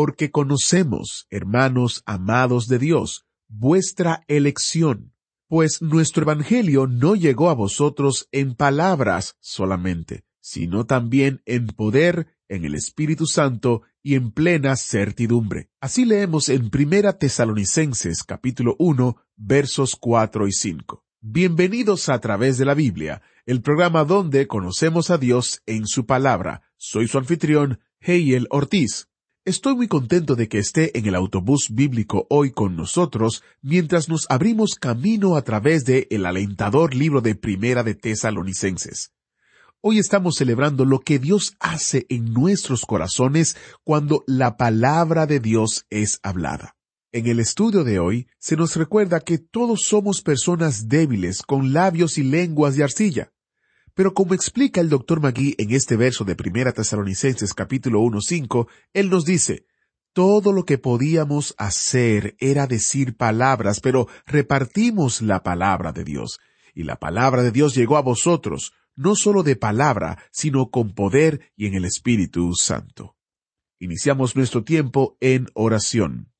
Porque conocemos, hermanos amados de Dios, vuestra elección, pues nuestro Evangelio no llegó a vosotros en palabras solamente, sino también en poder, en el Espíritu Santo y en plena certidumbre. Así leemos en Primera Tesalonicenses capítulo 1 versos 4 y 5. Bienvenidos a través de la Biblia, el programa donde conocemos a Dios en su palabra. Soy su anfitrión, Heiel Ortiz. Estoy muy contento de que esté en el autobús bíblico hoy con nosotros mientras nos abrimos camino a través de el alentador libro de Primera de Tesalonicenses. Hoy estamos celebrando lo que Dios hace en nuestros corazones cuando la palabra de Dios es hablada. En el estudio de hoy se nos recuerda que todos somos personas débiles con labios y lenguas de arcilla. Pero como explica el doctor Magui en este verso de Primera Tesalonicenses capítulo 1.5, él nos dice, todo lo que podíamos hacer era decir palabras, pero repartimos la palabra de Dios. Y la palabra de Dios llegó a vosotros, no solo de palabra, sino con poder y en el Espíritu Santo. Iniciamos nuestro tiempo en oración.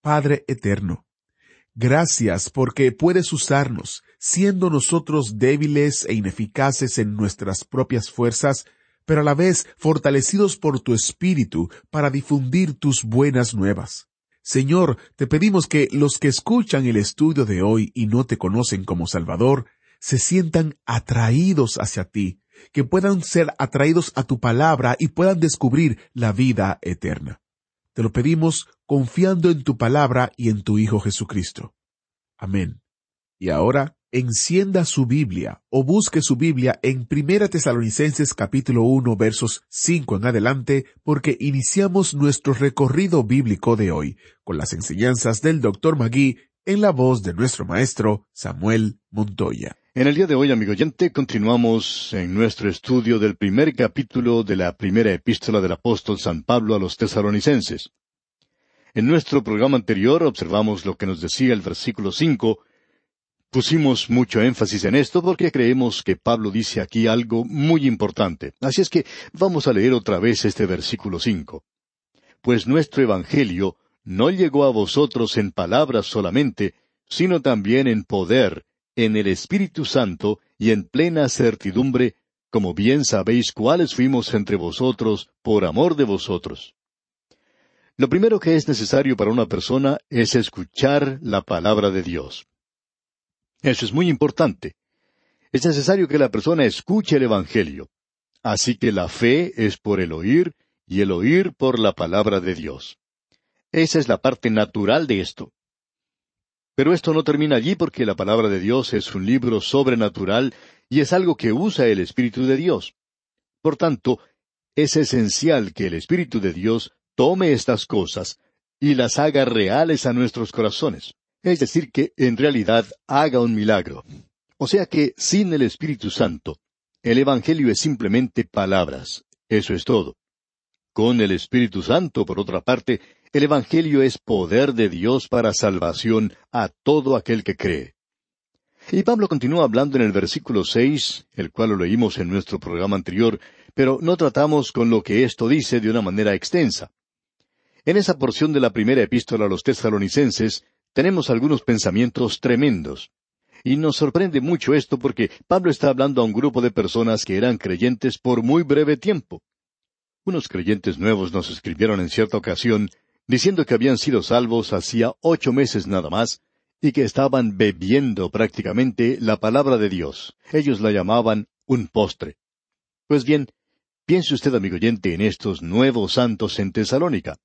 Padre eterno, gracias porque puedes usarnos, siendo nosotros débiles e ineficaces en nuestras propias fuerzas, pero a la vez fortalecidos por tu Espíritu para difundir tus buenas nuevas. Señor, te pedimos que los que escuchan el estudio de hoy y no te conocen como Salvador, se sientan atraídos hacia ti, que puedan ser atraídos a tu palabra y puedan descubrir la vida eterna. Te lo pedimos confiando en tu palabra y en tu Hijo Jesucristo. Amén. Y ahora, encienda su Biblia o busque su Biblia en Primera Tesalonicenses capítulo 1 versos 5 en adelante porque iniciamos nuestro recorrido bíblico de hoy con las enseñanzas del Dr. Magui en la voz de nuestro maestro Samuel Montoya. En el día de hoy, amigo oyente, continuamos en nuestro estudio del primer capítulo de la primera epístola del apóstol San Pablo a los tesalonicenses. En nuestro programa anterior observamos lo que nos decía el versículo cinco. Pusimos mucho énfasis en esto porque creemos que Pablo dice aquí algo muy importante. Así es que vamos a leer otra vez este versículo cinco. Pues nuestro Evangelio no llegó a vosotros en palabras solamente, sino también en poder, en el Espíritu Santo y en plena certidumbre, como bien sabéis cuáles fuimos entre vosotros por amor de vosotros. Lo primero que es necesario para una persona es escuchar la palabra de Dios. Eso es muy importante. Es necesario que la persona escuche el Evangelio. Así que la fe es por el oír y el oír por la palabra de Dios. Esa es la parte natural de esto. Pero esto no termina allí porque la palabra de Dios es un libro sobrenatural y es algo que usa el Espíritu de Dios. Por tanto, es esencial que el Espíritu de Dios tome estas cosas y las haga reales a nuestros corazones. Es decir, que en realidad haga un milagro. O sea que sin el Espíritu Santo, el Evangelio es simplemente palabras. Eso es todo. Con el Espíritu Santo, por otra parte, el Evangelio es poder de Dios para salvación a todo aquel que cree. Y Pablo continúa hablando en el versículo seis, el cual lo leímos en nuestro programa anterior, pero no tratamos con lo que esto dice de una manera extensa. En esa porción de la primera epístola a los tesalonicenses tenemos algunos pensamientos tremendos. Y nos sorprende mucho esto porque Pablo está hablando a un grupo de personas que eran creyentes por muy breve tiempo. Unos creyentes nuevos nos escribieron en cierta ocasión diciendo que habían sido salvos hacía ocho meses nada más, y que estaban bebiendo prácticamente la palabra de Dios. Ellos la llamaban un postre. Pues bien, piense usted, amigo oyente, en estos nuevos santos en Tesalónica.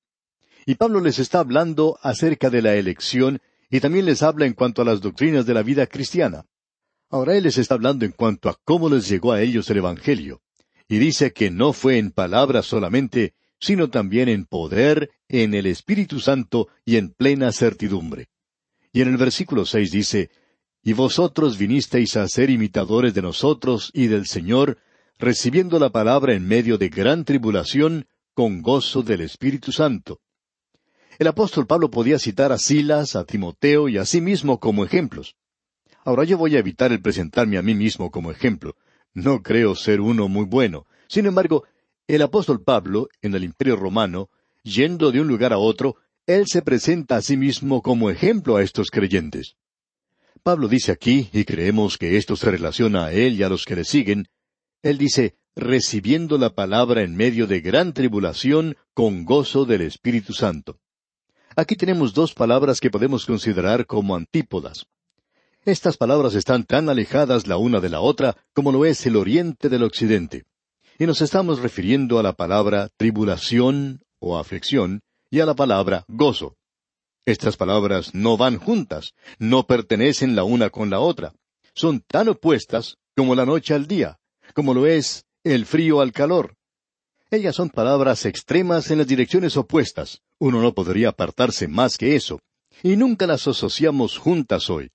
Y Pablo les está hablando acerca de la elección y también les habla en cuanto a las doctrinas de la vida cristiana. Ahora él les está hablando en cuanto a cómo les llegó a ellos el Evangelio. Y dice que no fue en palabras solamente, sino también en poder, en el Espíritu Santo y en plena certidumbre. Y en el versículo seis dice, Y vosotros vinisteis a ser imitadores de nosotros y del Señor, recibiendo la palabra en medio de gran tribulación, con gozo del Espíritu Santo. El apóstol Pablo podía citar a Silas, a Timoteo y a sí mismo como ejemplos. Ahora yo voy a evitar el presentarme a mí mismo como ejemplo. No creo ser uno muy bueno. Sin embargo, el apóstol Pablo, en el Imperio Romano, yendo de un lugar a otro, él se presenta a sí mismo como ejemplo a estos creyentes. Pablo dice aquí, y creemos que esto se relaciona a él y a los que le siguen, él dice, recibiendo la palabra en medio de gran tribulación con gozo del Espíritu Santo. Aquí tenemos dos palabras que podemos considerar como antípodas. Estas palabras están tan alejadas la una de la otra como lo es el oriente del occidente. Y nos estamos refiriendo a la palabra tribulación o aflicción y a la palabra gozo. Estas palabras no van juntas, no pertenecen la una con la otra. Son tan opuestas como la noche al día, como lo es el frío al calor. Ellas son palabras extremas en las direcciones opuestas. Uno no podría apartarse más que eso. Y nunca las asociamos juntas hoy.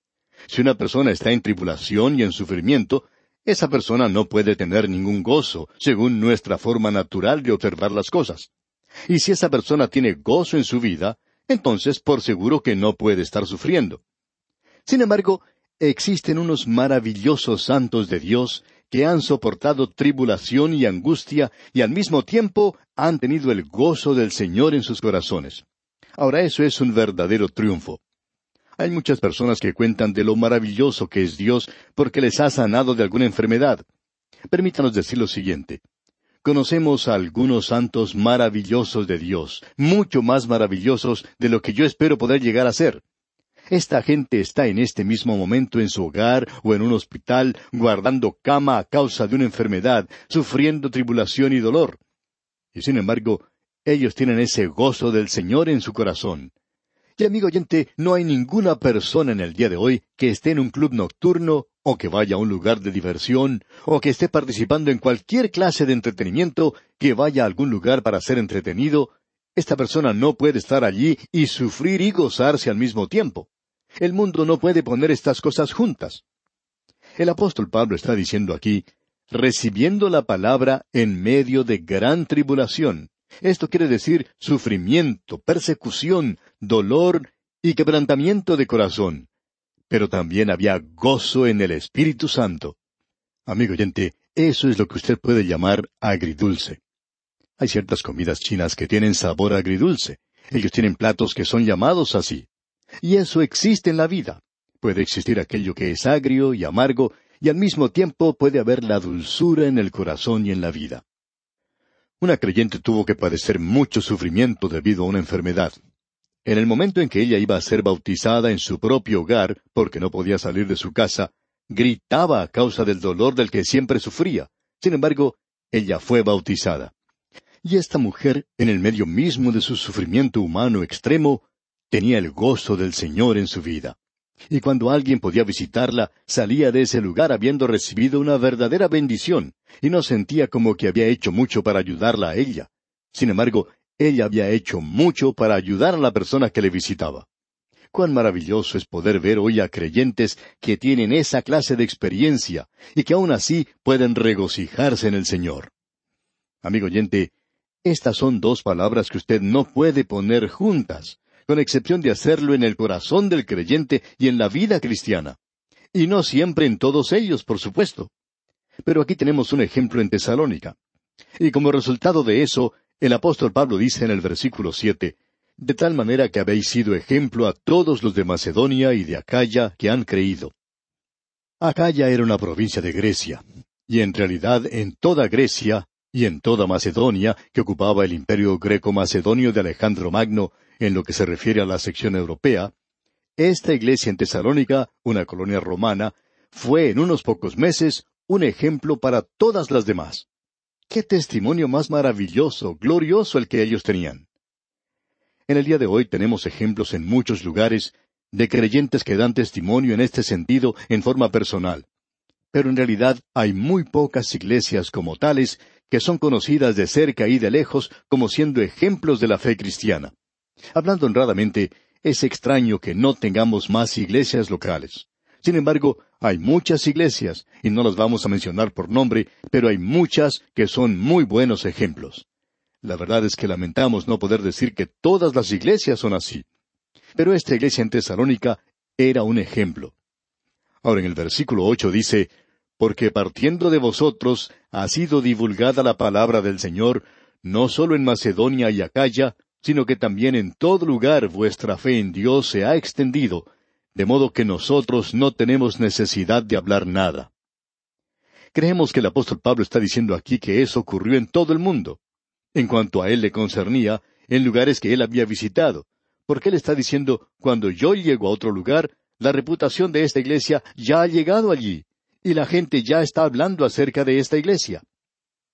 Si una persona está en tribulación y en sufrimiento, esa persona no puede tener ningún gozo, según nuestra forma natural de observar las cosas. Y si esa persona tiene gozo en su vida, entonces por seguro que no puede estar sufriendo. Sin embargo, existen unos maravillosos santos de Dios que han soportado tribulación y angustia y al mismo tiempo han tenido el gozo del Señor en sus corazones. Ahora eso es un verdadero triunfo. Hay muchas personas que cuentan de lo maravilloso que es Dios porque les ha sanado de alguna enfermedad. Permítanos decir lo siguiente. Conocemos a algunos santos maravillosos de Dios, mucho más maravillosos de lo que yo espero poder llegar a ser. Esta gente está en este mismo momento en su hogar o en un hospital, guardando cama a causa de una enfermedad, sufriendo tribulación y dolor. Y sin embargo, ellos tienen ese gozo del Señor en su corazón. Y amigo oyente, no hay ninguna persona en el día de hoy que esté en un club nocturno, o que vaya a un lugar de diversión, o que esté participando en cualquier clase de entretenimiento, que vaya a algún lugar para ser entretenido, esta persona no puede estar allí y sufrir y gozarse al mismo tiempo. El mundo no puede poner estas cosas juntas. El apóstol Pablo está diciendo aquí, recibiendo la palabra en medio de gran tribulación. Esto quiere decir sufrimiento, persecución, dolor y quebrantamiento de corazón. Pero también había gozo en el Espíritu Santo. Amigo oyente, eso es lo que usted puede llamar agridulce. Hay ciertas comidas chinas que tienen sabor agridulce. Ellos tienen platos que son llamados así. Y eso existe en la vida. Puede existir aquello que es agrio y amargo, y al mismo tiempo puede haber la dulzura en el corazón y en la vida. Una creyente tuvo que padecer mucho sufrimiento debido a una enfermedad. En el momento en que ella iba a ser bautizada en su propio hogar, porque no podía salir de su casa, gritaba a causa del dolor del que siempre sufría. Sin embargo, ella fue bautizada. Y esta mujer, en el medio mismo de su sufrimiento humano extremo, tenía el gozo del Señor en su vida. Y cuando alguien podía visitarla, salía de ese lugar habiendo recibido una verdadera bendición, y no sentía como que había hecho mucho para ayudarla a ella. Sin embargo, ella había hecho mucho para ayudar a la persona que le visitaba. Cuán maravilloso es poder ver hoy a creyentes que tienen esa clase de experiencia y que aún así pueden regocijarse en el Señor. Amigo oyente, estas son dos palabras que usted no puede poner juntas con excepción de hacerlo en el corazón del creyente y en la vida cristiana. Y no siempre en todos ellos, por supuesto. Pero aquí tenemos un ejemplo en Tesalónica. Y como resultado de eso, el apóstol Pablo dice en el versículo siete, de tal manera que habéis sido ejemplo a todos los de Macedonia y de Acaya que han creído. Acaya era una provincia de Grecia, y en realidad en toda Grecia y en toda Macedonia, que ocupaba el imperio greco-macedonio de Alejandro Magno, en lo que se refiere a la sección europea, esta iglesia en Tesalónica, una colonia romana, fue en unos pocos meses un ejemplo para todas las demás. Qué testimonio más maravilloso, glorioso el que ellos tenían. En el día de hoy tenemos ejemplos en muchos lugares de creyentes que dan testimonio en este sentido en forma personal. Pero en realidad hay muy pocas iglesias como tales que son conocidas de cerca y de lejos como siendo ejemplos de la fe cristiana. Hablando honradamente, es extraño que no tengamos más iglesias locales. Sin embargo, hay muchas iglesias, y no las vamos a mencionar por nombre, pero hay muchas que son muy buenos ejemplos. La verdad es que lamentamos no poder decir que todas las iglesias son así. Pero esta iglesia en Tesalónica era un ejemplo. Ahora en el versículo ocho dice, Porque partiendo de vosotros ha sido divulgada la palabra del Señor, no solo en Macedonia y Acaya, sino que también en todo lugar vuestra fe en Dios se ha extendido, de modo que nosotros no tenemos necesidad de hablar nada. Creemos que el apóstol Pablo está diciendo aquí que eso ocurrió en todo el mundo. En cuanto a él le concernía, en lugares que él había visitado, porque él está diciendo, cuando yo llego a otro lugar, la reputación de esta iglesia ya ha llegado allí, y la gente ya está hablando acerca de esta iglesia.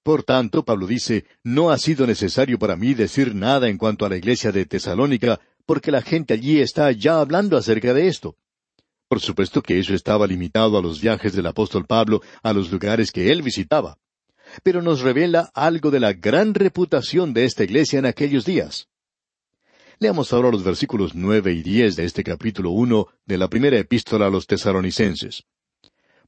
Por tanto, Pablo dice, no ha sido necesario para mí decir nada en cuanto a la iglesia de Tesalónica, porque la gente allí está ya hablando acerca de esto. Por supuesto que eso estaba limitado a los viajes del apóstol Pablo a los lugares que él visitaba. Pero nos revela algo de la gran reputación de esta iglesia en aquellos días. Leamos ahora los versículos nueve y diez de este capítulo uno de la primera epístola a los tesaronicenses.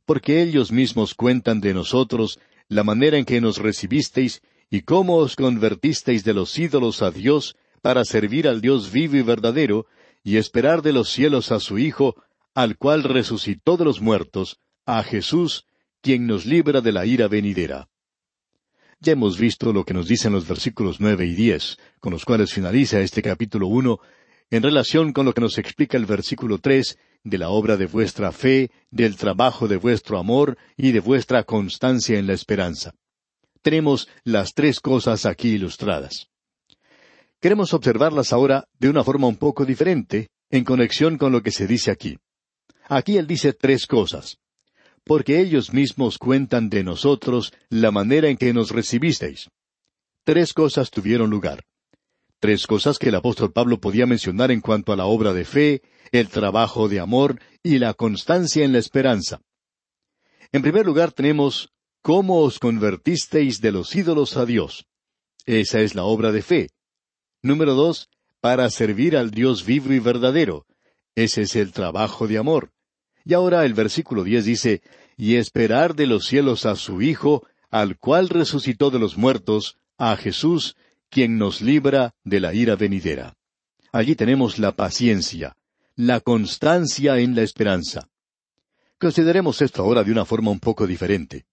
Porque ellos mismos cuentan de nosotros la manera en que nos recibisteis y cómo os convertisteis de los ídolos a Dios para servir al Dios vivo y verdadero, y esperar de los cielos a su Hijo, al cual resucitó de los muertos, a Jesús, quien nos libra de la ira venidera. Ya hemos visto lo que nos dicen los versículos nueve y diez, con los cuales finaliza este capítulo uno, en relación con lo que nos explica el versículo tres de la obra de vuestra fe, del trabajo de vuestro amor y de vuestra constancia en la esperanza. Tenemos las tres cosas aquí ilustradas. Queremos observarlas ahora de una forma un poco diferente, en conexión con lo que se dice aquí. Aquí él dice tres cosas porque ellos mismos cuentan de nosotros la manera en que nos recibisteis. Tres cosas tuvieron lugar. Tres cosas que el apóstol Pablo podía mencionar en cuanto a la obra de fe, el trabajo de amor y la constancia en la esperanza. En primer lugar tenemos cómo os convertisteis de los ídolos a Dios. Esa es la obra de fe. Número dos, para servir al Dios vivo y verdadero. Ese es el trabajo de amor. Y ahora el versículo diez dice, y esperar de los cielos a su Hijo, al cual resucitó de los muertos, a Jesús, quien nos libra de la ira venidera. Allí tenemos la paciencia, la constancia en la esperanza. Consideremos esto ahora de una forma un poco diferente.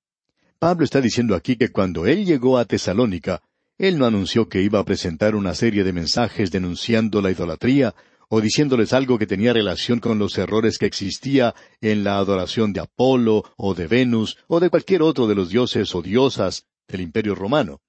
Pablo está diciendo aquí que cuando él llegó a Tesalónica, él no anunció que iba a presentar una serie de mensajes denunciando la idolatría o diciéndoles algo que tenía relación con los errores que existía en la adoración de Apolo o de Venus o de cualquier otro de los dioses o diosas del imperio romano.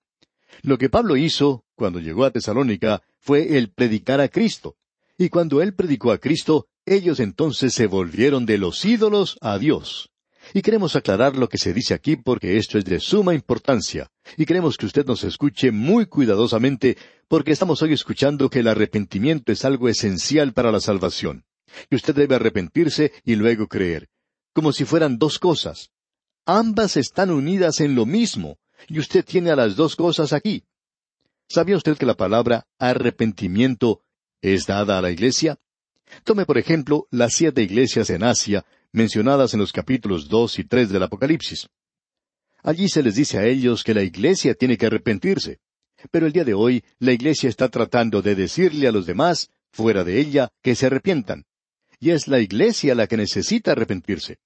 Lo que Pablo hizo cuando llegó a Tesalónica fue el predicar a Cristo. Y cuando él predicó a Cristo, ellos entonces se volvieron de los ídolos a Dios. Y queremos aclarar lo que se dice aquí porque esto es de suma importancia, y queremos que usted nos escuche muy cuidadosamente porque estamos hoy escuchando que el arrepentimiento es algo esencial para la salvación, que usted debe arrepentirse y luego creer, como si fueran dos cosas. Ambas están unidas en lo mismo, y usted tiene a las dos cosas aquí. ¿Sabía usted que la palabra arrepentimiento es dada a la iglesia? Tome por ejemplo las siete iglesias en Asia mencionadas en los capítulos dos y tres del Apocalipsis. Allí se les dice a ellos que la iglesia tiene que arrepentirse. Pero el día de hoy la iglesia está tratando de decirle a los demás, fuera de ella, que se arrepientan. Y es la iglesia la que necesita arrepentirse.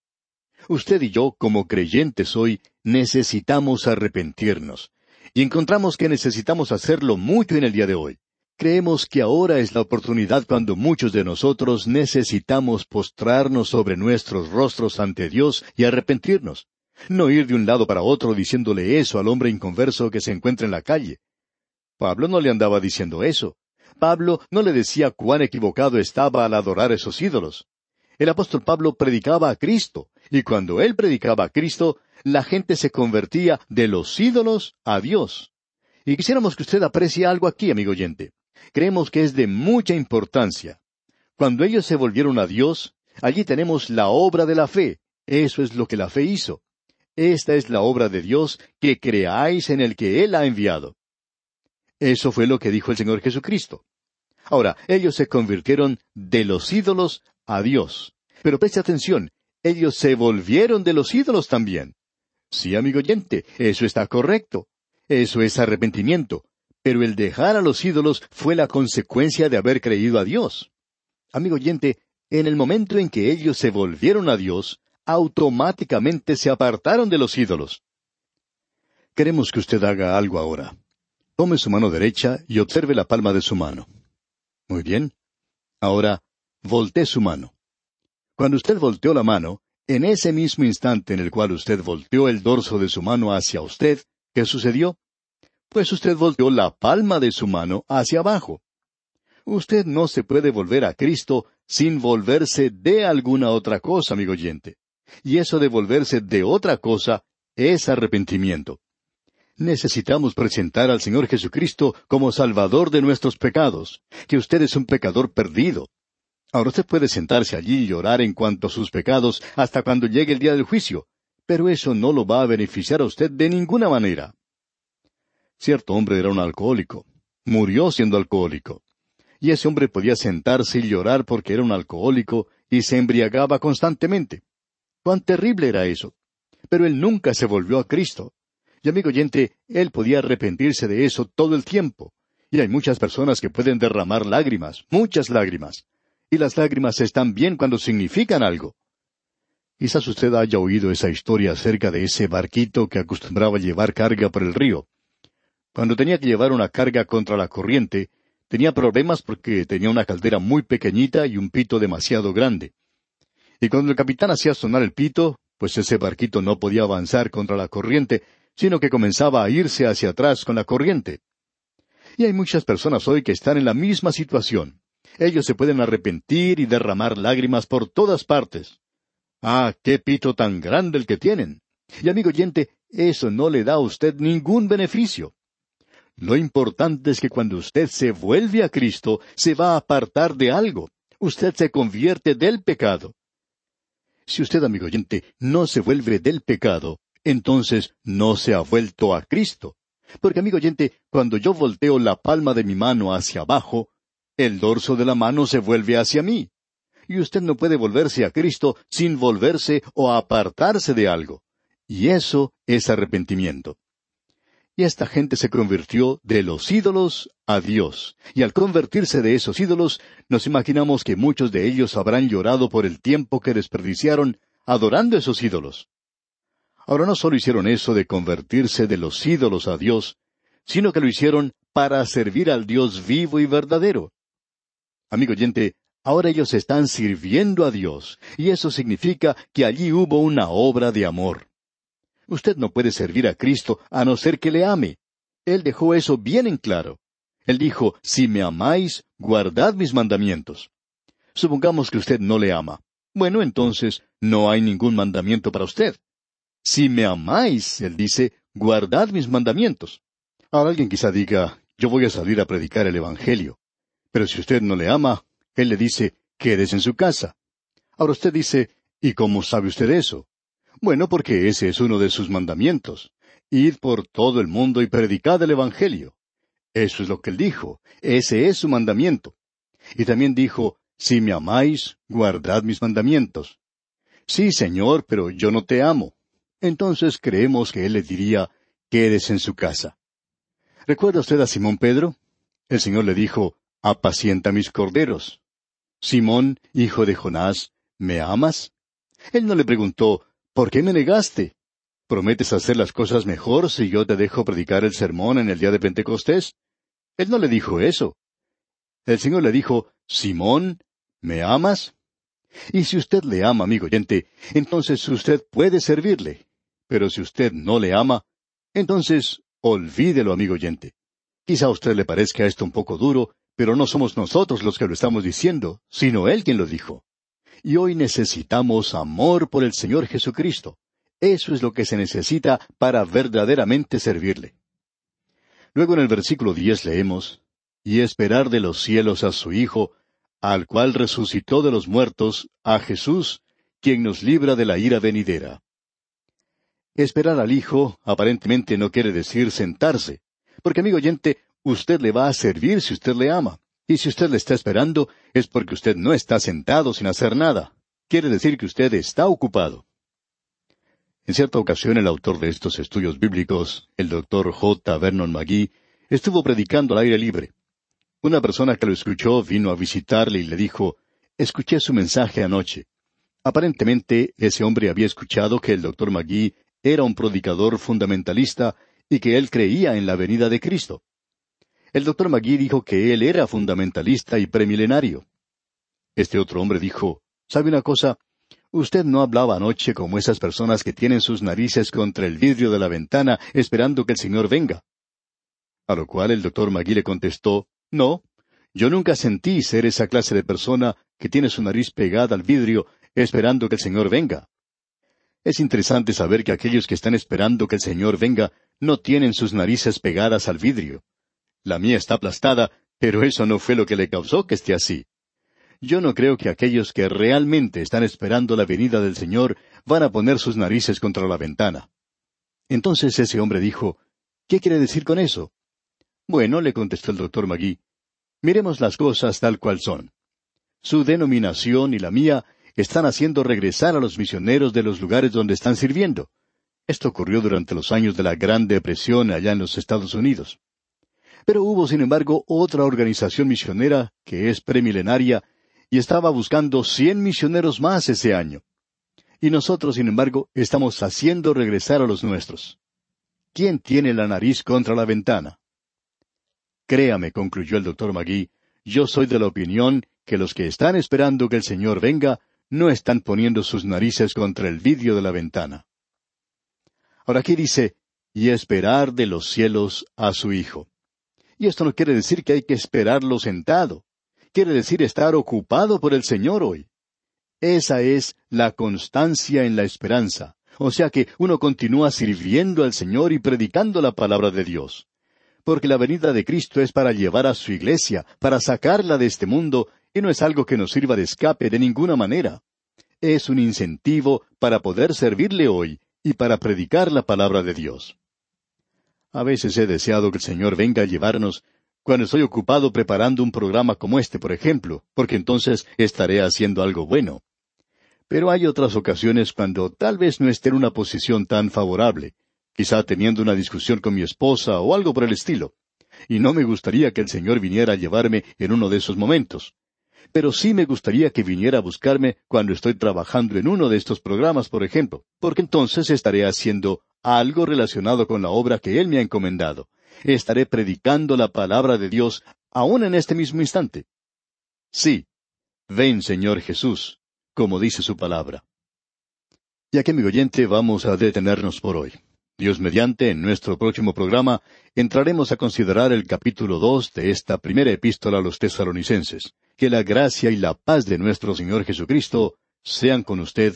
Usted y yo, como creyentes hoy, necesitamos arrepentirnos. Y encontramos que necesitamos hacerlo mucho en el día de hoy. Creemos que ahora es la oportunidad cuando muchos de nosotros necesitamos postrarnos sobre nuestros rostros ante Dios y arrepentirnos. No ir de un lado para otro diciéndole eso al hombre inconverso que se encuentra en la calle. Pablo no le andaba diciendo eso. Pablo no le decía cuán equivocado estaba al adorar esos ídolos. El apóstol Pablo predicaba a Cristo, y cuando él predicaba a Cristo, la gente se convertía de los ídolos a Dios. Y quisiéramos que usted aprecie algo aquí, amigo oyente. Creemos que es de mucha importancia. Cuando ellos se volvieron a Dios, allí tenemos la obra de la fe. Eso es lo que la fe hizo. esta es la obra de Dios, que creáis en el que Él ha enviado. Eso fue lo que dijo el Señor Jesucristo. Ahora, ellos se convirtieron de los ídolos a Dios. Pero preste atención, ellos se volvieron de los ídolos también. Sí, amigo oyente, eso está correcto. Eso es arrepentimiento. Pero el dejar a los ídolos fue la consecuencia de haber creído a Dios. Amigo oyente, en el momento en que ellos se volvieron a Dios, automáticamente se apartaron de los ídolos. Queremos que usted haga algo ahora. Tome su mano derecha y observe la palma de su mano. Muy bien. Ahora, voltee su mano. Cuando usted volteó la mano, en ese mismo instante en el cual usted volteó el dorso de su mano hacia usted, ¿qué sucedió? Pues usted volteó la palma de su mano hacia abajo. Usted no se puede volver a Cristo sin volverse de alguna otra cosa, amigo oyente. Y eso de volverse de otra cosa es arrepentimiento. Necesitamos presentar al Señor Jesucristo como Salvador de nuestros pecados, que usted es un pecador perdido. Ahora usted puede sentarse allí y llorar en cuanto a sus pecados hasta cuando llegue el día del juicio, pero eso no lo va a beneficiar a usted de ninguna manera. Cierto hombre era un alcohólico. Murió siendo alcohólico. Y ese hombre podía sentarse y llorar porque era un alcohólico y se embriagaba constantemente. Cuán terrible era eso. Pero él nunca se volvió a Cristo. Y amigo oyente, él podía arrepentirse de eso todo el tiempo. Y hay muchas personas que pueden derramar lágrimas, muchas lágrimas. Y las lágrimas están bien cuando significan algo. Quizás usted haya oído esa historia acerca de ese barquito que acostumbraba llevar carga por el río. Cuando tenía que llevar una carga contra la corriente, tenía problemas porque tenía una caldera muy pequeñita y un pito demasiado grande. Y cuando el capitán hacía sonar el pito, pues ese barquito no podía avanzar contra la corriente, sino que comenzaba a irse hacia atrás con la corriente. Y hay muchas personas hoy que están en la misma situación. Ellos se pueden arrepentir y derramar lágrimas por todas partes. Ah, qué pito tan grande el que tienen. Y amigo oyente, eso no le da a usted ningún beneficio. Lo importante es que cuando usted se vuelve a Cristo, se va a apartar de algo. Usted se convierte del pecado. Si usted, amigo oyente, no se vuelve del pecado, entonces no se ha vuelto a Cristo. Porque, amigo oyente, cuando yo volteo la palma de mi mano hacia abajo, el dorso de la mano se vuelve hacia mí. Y usted no puede volverse a Cristo sin volverse o apartarse de algo. Y eso es arrepentimiento. Y esta gente se convirtió de los ídolos a Dios. Y al convertirse de esos ídolos, nos imaginamos que muchos de ellos habrán llorado por el tiempo que desperdiciaron adorando esos ídolos. Ahora no solo hicieron eso de convertirse de los ídolos a Dios, sino que lo hicieron para servir al Dios vivo y verdadero. Amigo oyente, ahora ellos están sirviendo a Dios, y eso significa que allí hubo una obra de amor. Usted no puede servir a Cristo a no ser que le ame. Él dejó eso bien en claro. Él dijo, si me amáis, guardad mis mandamientos. Supongamos que usted no le ama. Bueno, entonces no hay ningún mandamiento para usted. Si me amáis, él dice, guardad mis mandamientos. Ahora alguien quizá diga, yo voy a salir a predicar el Evangelio. Pero si usted no le ama, él le dice, quédese en su casa. Ahora usted dice, ¿y cómo sabe usted eso? Bueno, porque ese es uno de sus mandamientos. Id por todo el mundo y predicad el Evangelio. Eso es lo que él dijo. Ese es su mandamiento. Y también dijo, si me amáis, guardad mis mandamientos. Sí, Señor, pero yo no te amo entonces creemos que él le diría, quédese en su casa. ¿Recuerda usted a Simón Pedro? El Señor le dijo, apacienta mis corderos. Simón, hijo de Jonás, ¿me amas? Él no le preguntó, ¿por qué me negaste? ¿Prometes hacer las cosas mejor si yo te dejo predicar el sermón en el día de Pentecostés? Él no le dijo eso. El Señor le dijo, Simón, ¿me amas? Y si usted le ama, amigo oyente, entonces usted puede servirle. Pero si usted no le ama, entonces olvídelo, amigo oyente. Quizá a usted le parezca esto un poco duro, pero no somos nosotros los que lo estamos diciendo, sino Él quien lo dijo. Y hoy necesitamos amor por el Señor Jesucristo. Eso es lo que se necesita para verdaderamente servirle. Luego en el versículo diez leemos, y esperar de los cielos a su Hijo, al cual resucitó de los muertos, a Jesús, quien nos libra de la ira venidera. Esperar al Hijo aparentemente no quiere decir sentarse, porque amigo oyente, usted le va a servir si usted le ama. Y si usted le está esperando, es porque usted no está sentado sin hacer nada. Quiere decir que usted está ocupado. En cierta ocasión el autor de estos estudios bíblicos, el doctor J. Vernon McGee, estuvo predicando al aire libre. Una persona que lo escuchó vino a visitarle y le dijo, Escuché su mensaje anoche. Aparentemente ese hombre había escuchado que el doctor McGee era un predicador fundamentalista y que él creía en la venida de Cristo. El doctor McGee dijo que él era fundamentalista y premilenario. Este otro hombre dijo, ¿sabe una cosa? Usted no hablaba anoche como esas personas que tienen sus narices contra el vidrio de la ventana esperando que el Señor venga. A lo cual el doctor McGee le contestó, No, yo nunca sentí ser esa clase de persona que tiene su nariz pegada al vidrio esperando que el Señor venga. Es interesante saber que aquellos que están esperando que el Señor venga no tienen sus narices pegadas al vidrio. La mía está aplastada, pero eso no fue lo que le causó que esté así. Yo no creo que aquellos que realmente están esperando la venida del Señor van a poner sus narices contra la ventana. Entonces ese hombre dijo, ¿Qué quiere decir con eso? Bueno, le contestó el doctor Magui, miremos las cosas tal cual son. Su denominación y la mía están haciendo regresar a los misioneros de los lugares donde están sirviendo. Esto ocurrió durante los años de la Gran Depresión allá en los Estados Unidos. Pero hubo, sin embargo, otra organización misionera que es premilenaria y estaba buscando cien misioneros más ese año. Y nosotros, sin embargo, estamos haciendo regresar a los nuestros. ¿Quién tiene la nariz contra la ventana? Créame, concluyó el doctor Magui, yo soy de la opinión que los que están esperando que el Señor venga no están poniendo sus narices contra el vidrio de la ventana. Ahora aquí dice, y esperar de los cielos a su Hijo. Y esto no quiere decir que hay que esperarlo sentado. Quiere decir estar ocupado por el Señor hoy. Esa es la constancia en la esperanza. O sea que uno continúa sirviendo al Señor y predicando la palabra de Dios. Porque la venida de Cristo es para llevar a su iglesia, para sacarla de este mundo, y no es algo que nos sirva de escape de ninguna manera. Es un incentivo para poder servirle hoy y para predicar la palabra de Dios. A veces he deseado que el Señor venga a llevarnos cuando estoy ocupado preparando un programa como este, por ejemplo, porque entonces estaré haciendo algo bueno. Pero hay otras ocasiones cuando tal vez no esté en una posición tan favorable, quizá teniendo una discusión con mi esposa o algo por el estilo. Y no me gustaría que el Señor viniera a llevarme en uno de esos momentos. Pero sí me gustaría que viniera a buscarme cuando estoy trabajando en uno de estos programas, por ejemplo, porque entonces estaré haciendo algo relacionado con la obra que Él me ha encomendado. Estaré predicando la palabra de Dios aún en este mismo instante. Sí, ven Señor Jesús, como dice su palabra. Y aquí, mi oyente, vamos a detenernos por hoy. Dios mediante, en nuestro próximo programa, entraremos a considerar el capítulo dos de esta primera epístola a los tesalonicenses. Que la gracia y la paz de nuestro Señor Jesucristo sean con usted